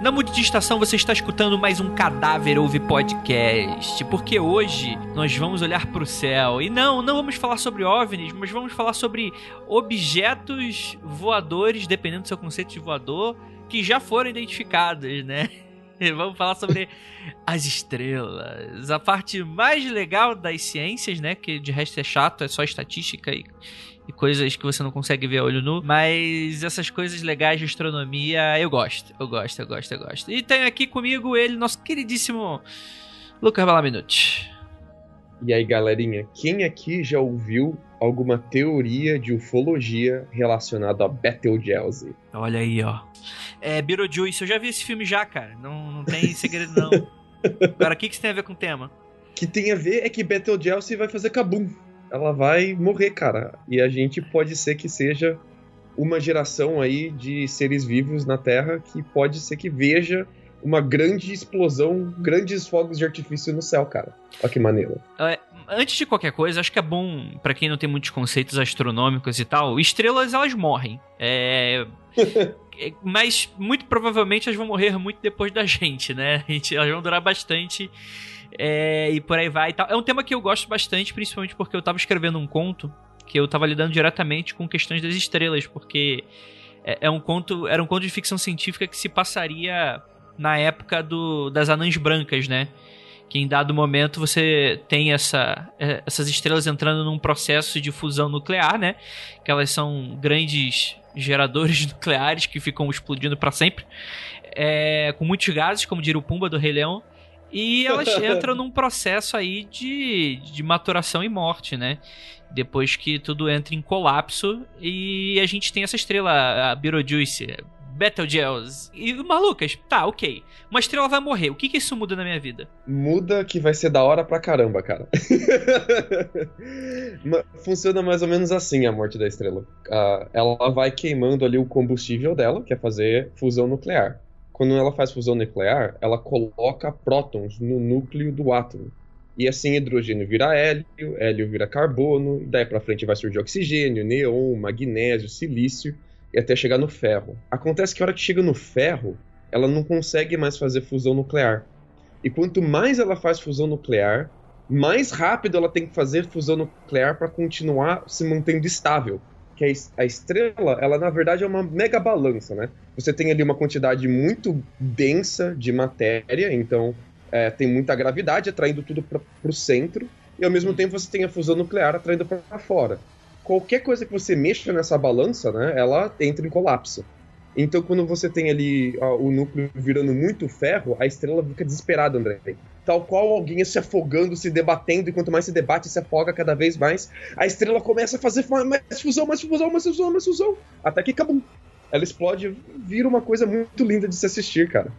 Na Estação você está escutando mais um Cadáver Ouve Podcast, porque hoje nós vamos olhar para o céu e não, não vamos falar sobre OVNIs, mas vamos falar sobre objetos voadores, dependendo do seu conceito de voador, que já foram identificados, né? Vamos falar sobre as estrelas, a parte mais legal das ciências, né? Que de resto é chato, é só estatística e e coisas que você não consegue ver a olho nu. Mas essas coisas legais de astronomia eu gosto. Eu gosto, eu gosto, eu gosto. E tem aqui comigo ele, nosso queridíssimo Lucas Balaminuti. E aí, galerinha, quem aqui já ouviu alguma teoria de ufologia relacionada a Betelgeuse? Olha aí, ó. É, Beetlejuice, eu já vi esse filme já, cara. Não, não tem segredo, não. Agora, o que, que isso tem a ver com o tema? que tem a ver é que Betelgeuse vai fazer cabum ela vai morrer, cara. E a gente pode ser que seja uma geração aí de seres vivos na Terra que pode ser que veja uma grande explosão, grandes fogos de artifício no céu, cara. Olha que maneiro. É, antes de qualquer coisa, acho que é bom, para quem não tem muitos conceitos astronômicos e tal, estrelas elas morrem. É. é mas muito provavelmente elas vão morrer muito depois da gente, né? Elas vão durar bastante é, e por aí vai e tal. É um tema que eu gosto bastante, principalmente porque eu tava escrevendo um conto que eu tava lidando diretamente com questões das estrelas, porque é, é um conto, era um conto de ficção científica que se passaria na época do, das anãs brancas, né? Que em dado momento você tem essa, é, essas estrelas entrando num processo de fusão nuclear, né? Que elas são grandes geradores nucleares que ficam explodindo para sempre, é, com muitos gases, como diria o Pumba do Rei Leão. E elas entram num processo aí de, de maturação e morte, né? Depois que tudo entra em colapso e a gente tem essa estrela, a Beetlejuice, Betelgeuse. E malucas, tá, ok. Uma estrela vai morrer. O que que isso muda na minha vida? Muda que vai ser da hora pra caramba, cara. Funciona mais ou menos assim a morte da estrela. Ela vai queimando ali o combustível dela, que é fazer fusão nuclear quando ela faz fusão nuclear, ela coloca prótons no núcleo do átomo. E assim hidrogênio vira hélio, hélio vira carbono, e daí para frente vai surgir oxigênio, neon, magnésio, silício e até chegar no ferro. Acontece que a hora que chega no ferro, ela não consegue mais fazer fusão nuclear. E quanto mais ela faz fusão nuclear, mais rápido ela tem que fazer fusão nuclear para continuar se mantendo estável que a estrela, ela na verdade é uma mega balança, né? Você tem ali uma quantidade muito densa de matéria, então é, tem muita gravidade atraindo tudo para o centro, e ao mesmo tempo você tem a fusão nuclear atraindo para fora. Qualquer coisa que você mexa nessa balança, né, ela entra em colapso. Então, quando você tem ali o núcleo virando muito ferro, a estrela fica desesperada, André tal qual alguém se afogando, se debatendo, e quanto mais se debate, se afoga cada vez mais. A estrela começa a fazer mais fusão, mais fusão, mais fusão, mais fusão, até que acabou. Ela explode, vira uma coisa muito linda de se assistir, cara.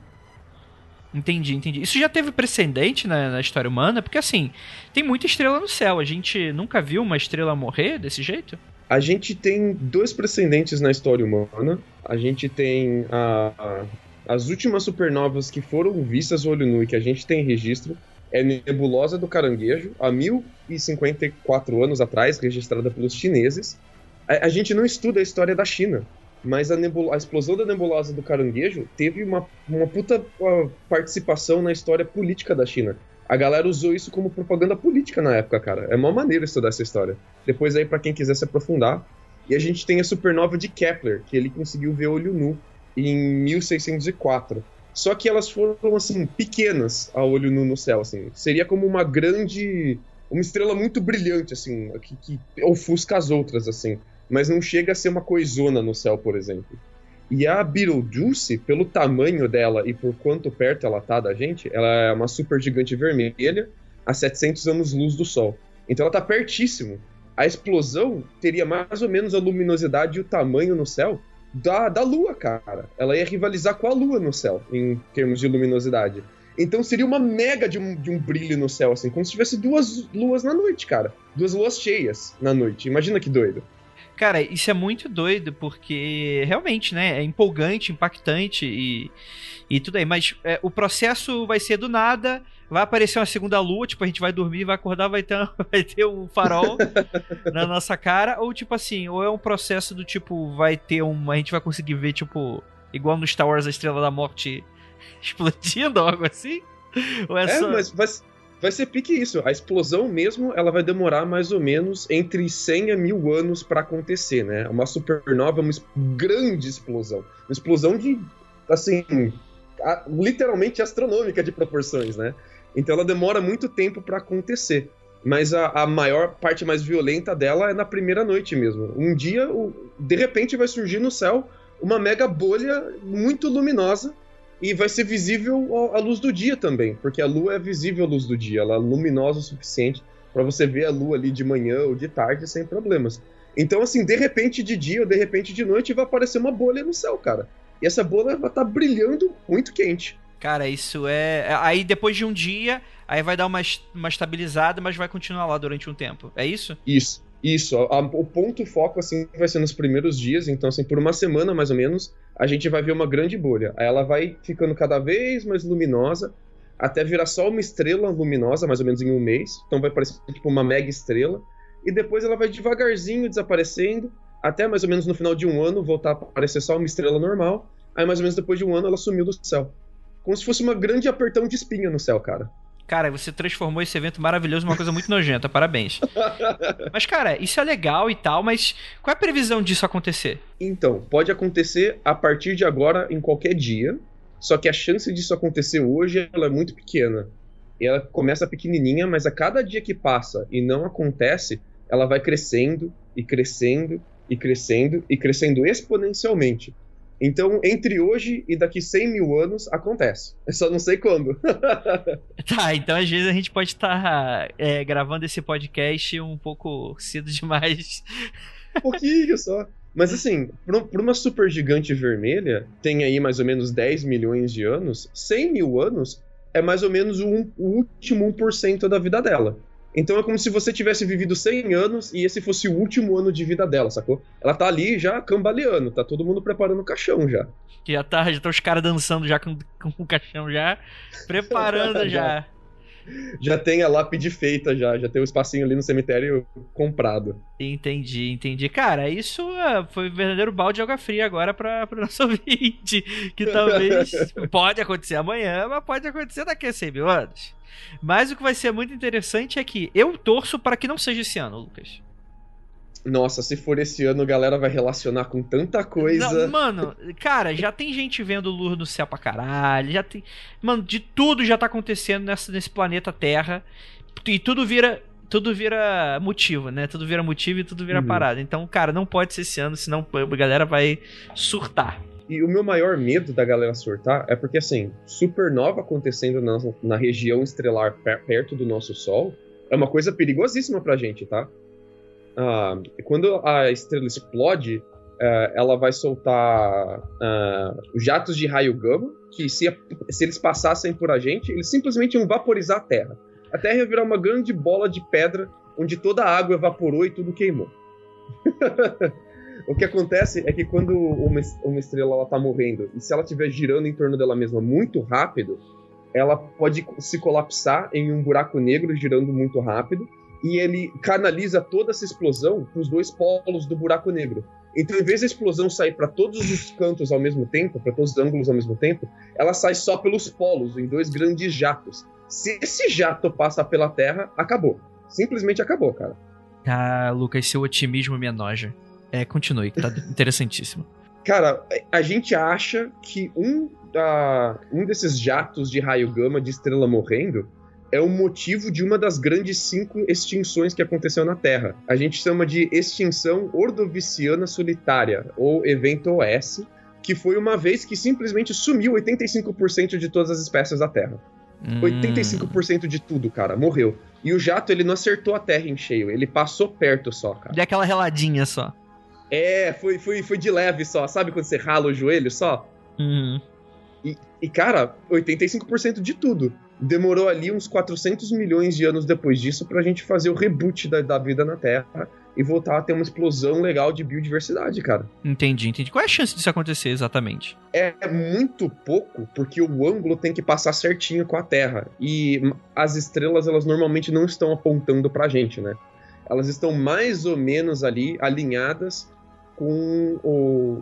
Entendi, entendi. Isso já teve precedente na, na, história humana? Porque assim, tem muita estrela no céu. A gente nunca viu uma estrela morrer desse jeito? A gente tem dois precedentes na história humana. A gente tem a, as últimas supernovas que foram vistas olho nu e que a gente tem registro é Nebulosa do Caranguejo, há 1054 anos atrás, registrada pelos chineses. A, a gente não estuda a história da China, mas a, a, explosão da nebulosa do caranguejo teve uma, uma puta uh, participação na história política da China. A galera usou isso como propaganda política na época, cara. É uma maneira estudar essa história. Depois aí, para quem quiser se aprofundar. E a gente tem a supernova de Kepler, que ele conseguiu ver olho nu em 1604. Só que elas foram, assim, pequenas a olho nu no céu, assim. Seria como uma grande... Uma estrela muito brilhante, assim, que, que ofusca as outras, assim. Mas não chega a ser uma coisona no céu, por exemplo. E a Beetlejuice, pelo tamanho dela e por quanto perto ela tá da gente, ela é uma super gigante vermelha a 700 anos-luz do Sol. Então ela tá pertíssimo. A explosão teria mais ou menos a luminosidade e o tamanho no céu da, da Lua, cara. Ela ia rivalizar com a Lua no céu, em termos de luminosidade. Então seria uma mega de um, de um brilho no céu, assim, como se tivesse duas luas na noite, cara. Duas luas cheias na noite. Imagina que doido. Cara, isso é muito doido, porque realmente, né, é empolgante, impactante e, e tudo aí. Mas é, o processo vai ser do nada, vai aparecer uma segunda lua, tipo, a gente vai dormir, vai acordar, vai ter, vai ter um farol na nossa cara, ou tipo assim, ou é um processo do tipo, vai ter um. A gente vai conseguir ver, tipo, igual no Star Wars a Estrela da Morte explodindo ou algo assim? Ou é, é só... mas vai, vai ser pique isso. A explosão mesmo, ela vai demorar mais ou menos entre 100 a mil anos para acontecer, né? Uma supernova é uma grande explosão. Uma explosão de, assim, literalmente astronômica de proporções, né? Então ela demora muito tempo para acontecer. Mas a, a, maior parte mais violenta dela é na primeira noite mesmo. Um dia, de repente, vai surgir no céu uma mega bolha muito luminosa e vai ser visível à luz do dia também, porque a lua é visível à luz do dia, ela é luminosa o suficiente para você ver a lua ali de manhã ou de tarde sem problemas. Então, assim, de repente de dia ou de repente de noite vai aparecer uma bolha no céu, cara. E essa bolha vai estar tá brilhando muito quente. Cara, isso é. Aí depois de um dia, aí vai dar uma, uma estabilizada, mas vai continuar lá durante um tempo. É isso? Isso. Isso, a, o ponto foco assim vai ser nos primeiros dias, então assim, por uma semana mais ou menos, a gente vai ver uma grande bolha. Aí ela vai ficando cada vez mais luminosa, até virar só uma estrela luminosa, mais ou menos em um mês. Então vai parecer tipo uma mega estrela. E depois ela vai devagarzinho desaparecendo, até mais ou menos no final de um ano voltar a aparecer só uma estrela normal. Aí mais ou menos depois de um ano ela sumiu do céu. Como se fosse uma grande apertão de espinha no céu, cara. Cara, você transformou esse evento maravilhoso numa coisa muito nojenta, parabéns. mas, cara, isso é legal e tal, mas qual é a previsão disso acontecer? Então, pode acontecer a partir de agora, em qualquer dia, só que a chance disso acontecer hoje ela é muito pequena. E ela começa pequenininha, mas a cada dia que passa e não acontece, ela vai crescendo e crescendo e crescendo e crescendo exponencialmente. Então, entre hoje e daqui 100 mil anos, acontece. Eu só não sei quando. tá, então às vezes a gente pode estar tá, é, gravando esse podcast um pouco cedo demais. Um pouquinho só. Mas assim, para uma supergigante vermelha, tem aí mais ou menos 10 milhões de anos, 100 mil anos é mais ou menos o, um, o último 1% da vida dela. Então é como se você tivesse vivido 100 anos e esse fosse o último ano de vida dela, sacou? Ela tá ali já cambaleando, tá todo mundo preparando o caixão já. Já tá, já tá os caras dançando já com, com o caixão já, preparando já. já. Já tem a lápide feita já, já tem o um espacinho ali no cemitério comprado. Entendi, entendi. Cara, isso uh, foi verdadeiro balde de água fria agora para o nosso ouvinte, que talvez pode acontecer amanhã, mas pode acontecer daqui a 100 mil anos. Mas o que vai ser muito interessante é que eu torço para que não seja esse ano, Lucas. Nossa, se for esse ano, a galera vai relacionar com tanta coisa. Não, mano, cara, já tem gente vendo luz no céu pra caralho. Já tem. Mano, de tudo já tá acontecendo nessa, nesse planeta Terra. E tudo vira. Tudo vira motivo, né? Tudo vira motivo e tudo vira uhum. parada. Então, cara, não pode ser esse ano, senão a galera vai surtar. E o meu maior medo da galera surtar é porque, assim, supernova acontecendo na, na região estrelar perto do nosso Sol é uma coisa perigosíssima pra gente, tá? Ah, quando a estrela explode, uh, ela vai soltar uh, jatos de raio gama, que se, se eles passassem por a gente, eles simplesmente iam vaporizar a Terra. A Terra ia virar uma grande bola de pedra, onde toda a água evaporou e tudo queimou. O que acontece é que quando uma estrela está morrendo, e se ela estiver girando em torno dela mesma muito rápido, ela pode se colapsar em um buraco negro girando muito rápido, e ele canaliza toda essa explosão para os dois polos do buraco negro. Então, em vez da explosão sair para todos os cantos ao mesmo tempo, para todos os ângulos ao mesmo tempo, ela sai só pelos polos, em dois grandes jatos. Se esse jato passa pela Terra, acabou. Simplesmente acabou, cara. Ah, Lucas, seu otimismo me enoja. É, continue, tá interessantíssimo. Cara, a gente acha que um, uh, um desses jatos de raio gama de estrela morrendo é o motivo de uma das grandes cinco extinções que aconteceu na Terra. A gente chama de extinção ordoviciana solitária, ou evento OS, que foi uma vez que simplesmente sumiu 85% de todas as espécies da Terra. Hum. 85% de tudo, cara, morreu. E o jato, ele não acertou a Terra em cheio, ele passou perto só, cara. De aquela reladinha só. É, foi, foi, foi de leve só. Sabe quando você rala o joelho só? Uhum. E, e, cara, 85% de tudo. Demorou ali uns 400 milhões de anos depois disso pra gente fazer o reboot da, da vida na Terra e voltar a ter uma explosão legal de biodiversidade, cara. Entendi, entendi. Qual é a chance disso acontecer exatamente? É muito pouco, porque o ângulo tem que passar certinho com a Terra. E as estrelas, elas normalmente não estão apontando pra gente, né? Elas estão mais ou menos ali alinhadas com o,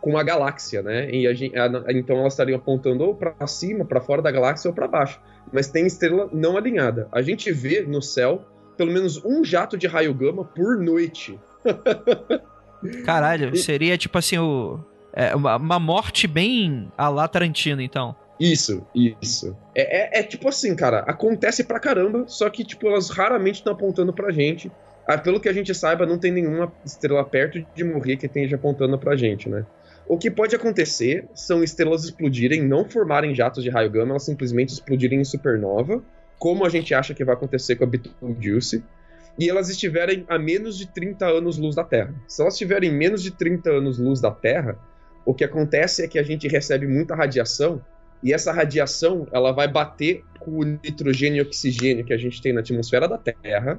com a galáxia, né? E a gente, a, então elas estariam apontando ou para cima, para fora da galáxia ou para baixo. Mas tem estrela não alinhada. A gente vê no céu pelo menos um jato de raio gama por noite. Caralho, seria tipo assim o é, uma, uma, morte bem a lá Tarantino, então. Isso, isso. É, é, é, tipo assim, cara, acontece pra caramba, só que, tipo, elas raramente estão apontando pra gente. Ah, pelo que a gente saiba, não tem nenhuma estrela perto de morrer que esteja apontando pra gente, né? O que pode acontecer são estrelas explodirem, não formarem jatos de raio gama, elas simplesmente explodirem em supernova, como a gente acha que vai acontecer com a Betelgeuse, e elas estiverem a menos de 30 anos-luz da Terra. Se elas estiverem menos de 30 anos-luz da Terra, o que acontece é que a gente recebe muita radiação, e essa radiação ela vai bater com o nitrogênio e oxigênio que a gente tem na atmosfera da Terra,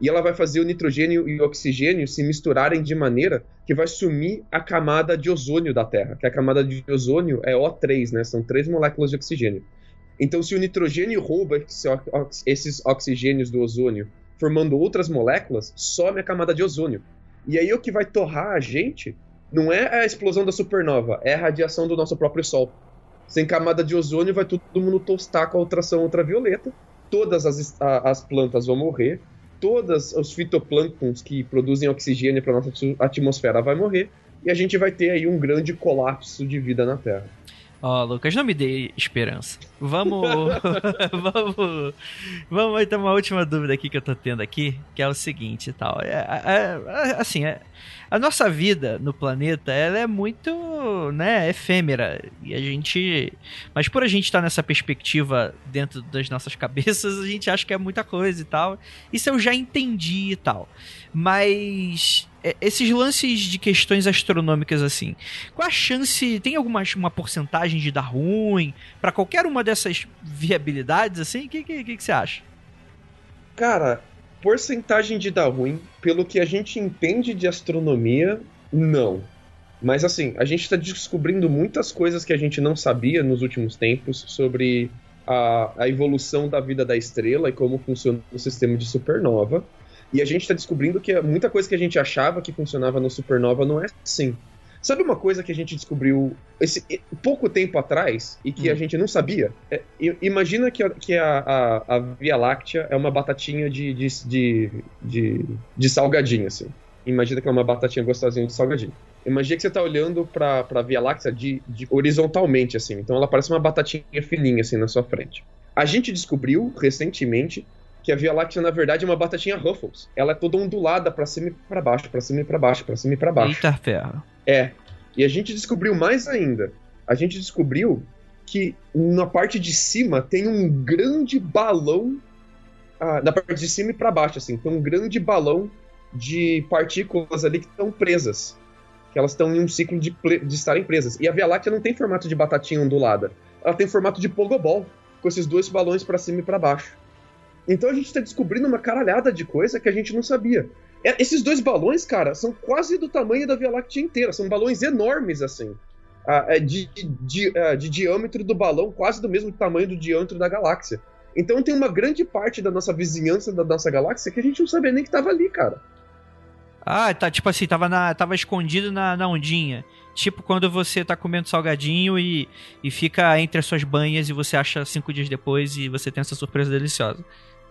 e ela vai fazer o nitrogênio e o oxigênio se misturarem de maneira que vai sumir a camada de ozônio da Terra, que a camada de ozônio é O3, né? São três moléculas de oxigênio. Então, se o nitrogênio rouba esses oxigênios do ozônio, formando outras moléculas, some a camada de ozônio. E aí o que vai torrar a gente não é a explosão da supernova, é a radiação do nosso próprio Sol. Sem camada de ozônio, vai todo mundo tostar com a ultração ultravioleta, todas as, as plantas vão morrer, todos os fitoplânctons que produzem oxigênio para nossa atmosfera vai morrer e a gente vai ter aí um grande colapso de vida na Terra. Ó, oh, Lucas, não me dê esperança. Vamos. vamos. Vamos então uma última dúvida aqui que eu tô tendo aqui, que é o seguinte e tal. É, é, é, assim, é, a nossa vida no planeta, ela é muito, né, efêmera. E a gente. Mas por a gente estar tá nessa perspectiva dentro das nossas cabeças, a gente acha que é muita coisa e tal. Isso eu já entendi e tal. Mas é, esses lances de questões astronômicas assim, qual a chance, tem alguma uma porcentagem de dar ruim para qualquer uma dessas viabilidades assim? O que, que, que, que você acha? Cara, porcentagem de dar ruim, pelo que a gente entende de astronomia, não. Mas assim, a gente está descobrindo muitas coisas que a gente não sabia nos últimos tempos sobre a, a evolução da vida da estrela e como funciona o sistema de supernova. E a gente está descobrindo que muita coisa que a gente achava que funcionava no supernova não é assim. Sabe uma coisa que a gente descobriu esse pouco tempo atrás e que hum. a gente não sabia? É, imagina que, a, que a, a, a, Via Láctea é uma batatinha de, de, de, de, de salgadinho, assim. Imagina que é uma batatinha gostosinha de salgadinho. Imagina que você está olhando para a Via Láctea de, de, horizontalmente, assim. Então ela parece uma batatinha fininha, assim, na sua frente. A gente descobriu recentemente que a Via Láctea, na verdade, é uma batatinha Ruffles. Ela é toda ondulada para cima e para baixo, para cima e para baixo, para cima e para baixo. Eita ferro. É. E a gente descobriu mais ainda. A gente descobriu que na parte de cima tem um grande balão. Ah, na parte de cima e para baixo, assim, tem um grande balão de partículas ali que estão presas. Que elas estão em um ciclo de, de estarem presas. E a Via Láctea não tem formato de batatinha ondulada. Ela tem formato de pogobol, com esses dois balões para cima e para baixo. Então a gente está descobrindo uma caralhada de coisa que a gente não sabia. É, esses dois balões, cara, são quase do tamanho da Via Láctea inteira. São balões enormes, assim. É, de, de, é, de, diâmetro do balão, quase do mesmo tamanho do diâmetro da galáxia. Então tem uma grande parte da nossa vizinhança da nossa galáxia que a gente não sabia nem que estava ali, cara. Ah, tá, tipo assim, tava, na, tava escondido na, na ondinha. Tipo quando você tá comendo salgadinho e, e fica entre as suas banhas e você acha cinco dias depois e você tem essa surpresa deliciosa.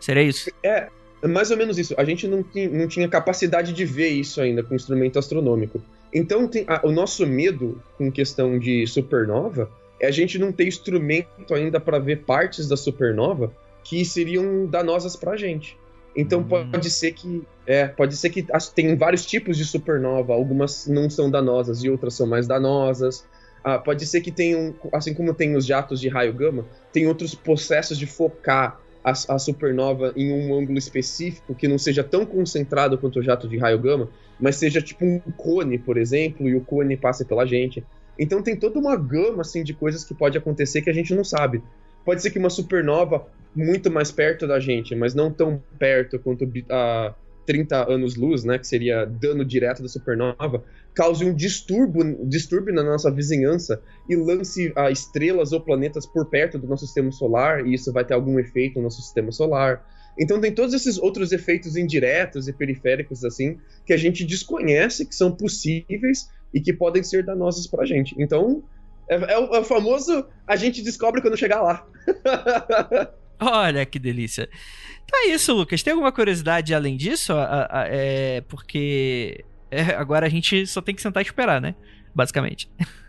Seria isso? É, mais ou menos isso. A gente não, tinha, não tinha capacidade de ver isso ainda com instrumento astronômico. Então, tem, a, o nosso medo com questão de supernova é a gente não ter instrumento ainda para ver partes da supernova que seriam danosas para a gente. Então hum. pode ser que é, pode ser que tem vários tipos de supernova, algumas não são danosas e outras são mais danosas. Ah, pode ser que tenham, assim como tem os jatos de raio gama, tem outros processos de focar a, a, supernova em um ângulo específico que não seja tão concentrado quanto o jato de raio gama, mas seja tipo um cone, por exemplo, e o cone passe pela gente. Então tem toda uma gama assim de coisas que pode acontecer que a gente não sabe. Pode ser que uma supernova muito mais perto da gente, mas não tão perto quanto a 30 anos-luz, né, que seria dano direto da supernova, cause um distúrbio, distúrbio na nossa vizinhança e lance uh, estrelas ou planetas por perto do nosso sistema solar, e isso vai ter algum efeito no nosso sistema solar. Então tem todos esses outros efeitos indiretos e periféricos assim que a gente desconhece que são possíveis e que podem ser danosas pra gente. Então, é, é, o, é o famoso a gente descobre quando chegar lá. Olha que delícia. É isso, Lucas. Tem alguma curiosidade além disso? A, a, é porque é, agora a gente só tem que sentar e esperar, né? Basicamente.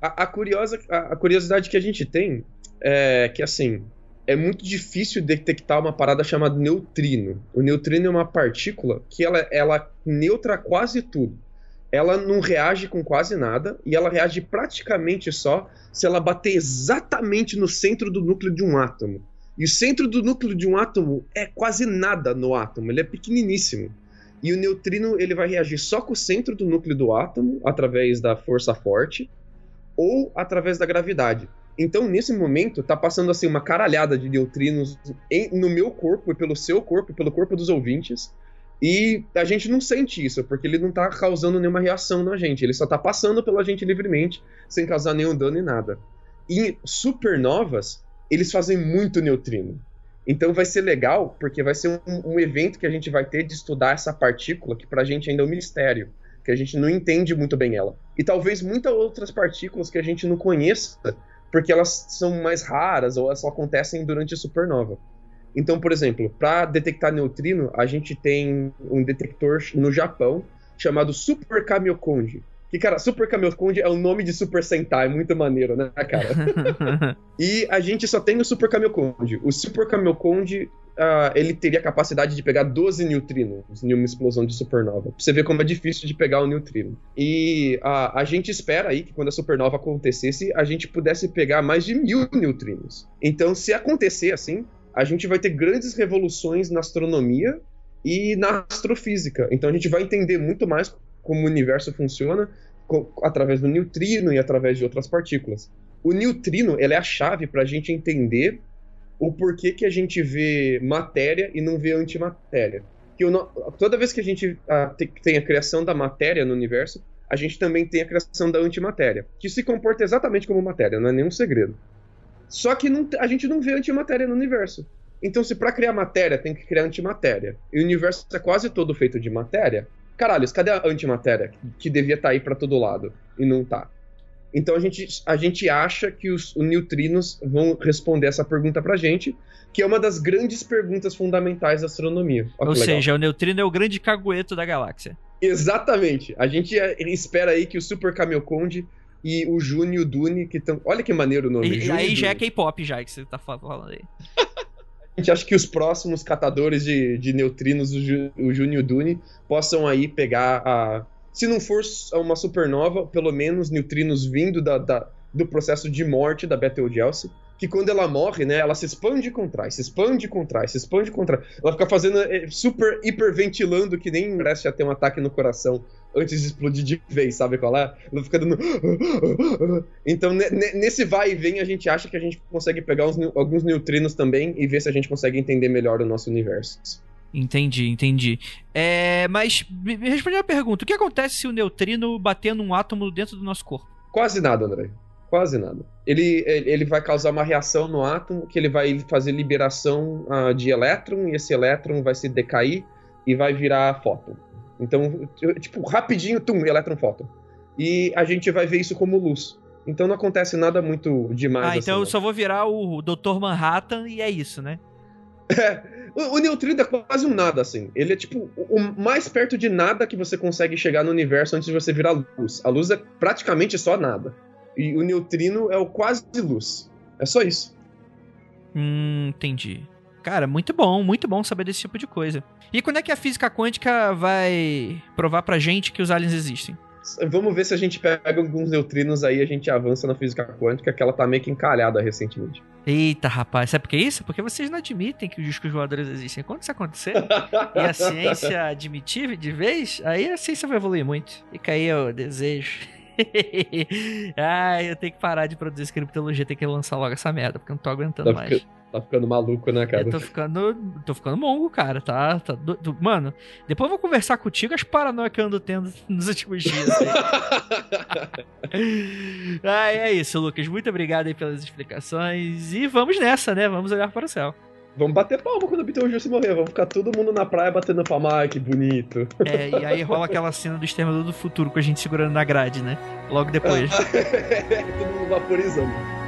A, a curiosa, a, curiosidade que a gente tem é que, assim, é muito difícil detectar uma parada chamada neutrino. O neutrino é uma partícula que ela, ela neutra quase tudo. Ela não reage com quase nada e ela reage praticamente só se ela bater exatamente no centro do núcleo de um átomo. E o centro do núcleo de um átomo é quase nada no átomo, ele é pequeniníssimo. E o neutrino ele vai reagir só com o centro do núcleo do átomo, através da força forte, ou através da gravidade. Então, nesse momento, tá passando assim uma caralhada de neutrinos em, no meu corpo e pelo seu corpo pelo corpo dos ouvintes. E a gente não sente isso, porque ele não tá causando nenhuma reação na gente. Ele só tá passando pela gente livremente, sem causar nenhum dano e nada. E supernovas, eles fazem muito neutrino. Então vai ser legal, porque vai ser um, um evento que a gente vai ter de estudar essa partícula, que pra gente ainda é um mistério que a gente não entende muito bem ela. E talvez muitas outras partículas que a gente não conheça, porque elas são mais raras ou elas só acontecem durante a supernova. Então, por exemplo, para detectar neutrino, a gente tem um detector no Japão chamado Super Kamiokonji. Que, cara, Super Kamiokonji é o nome de Super Sentai, muito maneiro, né, cara? e a gente só tem o Super Kamiokonji. O Super Kamiokonji uh, ele teria a capacidade de pegar 12 neutrinos em uma explosão de supernova. Pra você ver como é difícil de pegar o neutrino. E uh, a gente espera aí que quando a supernova acontecesse, a gente pudesse pegar mais de mil neutrinos. Então, se acontecer assim, a gente vai ter grandes revoluções na astronomia e na astrofísica. Então a gente vai entender muito mais como o universo funciona através do neutrino e através de outras partículas. O neutrino ele é a chave para a gente entender o porquê que a gente vê matéria e não vê antimatéria. Que toda vez que a gente a, tem a criação da matéria no universo, a gente também tem a criação da antimatéria, que se comporta exatamente como matéria, não é nenhum segredo. Só que não, a gente não vê antimatéria no universo. Então, se para criar matéria tem que criar antimatéria, e o universo é quase todo feito de matéria, caralho, cadê a antimatéria que devia estar tá aí para todo lado e não tá? Então a gente, a gente acha que os, os neutrinos vão responder essa pergunta pra gente, que é uma das grandes perguntas fundamentais da astronomia. Olha Ou seja, o neutrino é o grande cagueto da galáxia. Exatamente. A gente é, espera aí que o Super Camelconde e o Júnior e o Dune, que estão. Olha que maneiro o nome. E, aí já é K-pop, já, que você tá falando aí. a gente acha que os próximos catadores de, de neutrinos, o, Ju, o Júnior Dune, possam aí pegar a, se não for uma supernova, pelo menos neutrinos vindo da, da do processo de morte da Betelgeuse, que quando ela morre, né, ela se expande e contrai, se expande e contrai, se expande e contrai. Ela fica fazendo é, super hiperventilando que nem merece já ter um ataque no coração antes de explodir de vez, sabe qual é? Ela fica dando. Então, nesse vai e vem, a gente acha que a gente consegue pegar uns, alguns neutrinos também e ver se a gente consegue entender melhor o nosso universo. Entendi, entendi. É, mas me responde uma pergunta: o que acontece se o neutrino bater num átomo dentro do nosso corpo? Quase nada, André. Quase nada. Ele, ele vai causar uma reação no átomo que ele vai fazer liberação uh, de elétron e esse elétron vai se decair e vai virar fóton. Então, tipo, rapidinho, tum, elétron fóton. E a gente vai ver isso como luz. Então não acontece nada muito demais. Ah, então assim, eu só vou virar o Dr. Manhattan e é isso, né? É, o, o neutrino é quase um nada, assim. Ele é tipo o mais perto de nada que você consegue chegar no universo antes de você virar luz. A luz é praticamente só nada. E o neutrino é o quase luz. É só isso. Hum, entendi. Cara, muito bom, muito bom saber desse tipo de coisa. E quando é que a física quântica vai provar pra gente que os aliens existem? Vamos ver se a gente pega alguns neutrinos aí a gente avança na física quântica, que ela tá meio que encalhada recentemente. Eita, rapaz, sabe por que isso? Porque vocês não admitem que os discos voadores existem. Quando isso acontecer e a ciência admitir de vez, aí a ciência vai evoluir muito. Fica aí o desejo. Ai, eu tenho que parar de produzir criptologia, tenho que lançar logo essa merda, porque eu não tô aguentando mais. Tá ficando maluco, né, cara? Eu tô ficando. tô ficando mongo, cara. Tá. tá do, do, mano, depois eu vou conversar contigo as paranoias que eu ando tendo nos últimos dias. ah, é isso, Lucas. Muito obrigado aí pelas explicações. E vamos nessa, né? Vamos olhar para o céu. Vamos bater palma quando o Beetlejuice morrer. Vamos ficar todo mundo na praia batendo palma. Ai, que bonito. É, e aí rola aquela cena do Exterminador do Futuro com a gente segurando na grade, né? Logo depois. todo mundo vaporizando.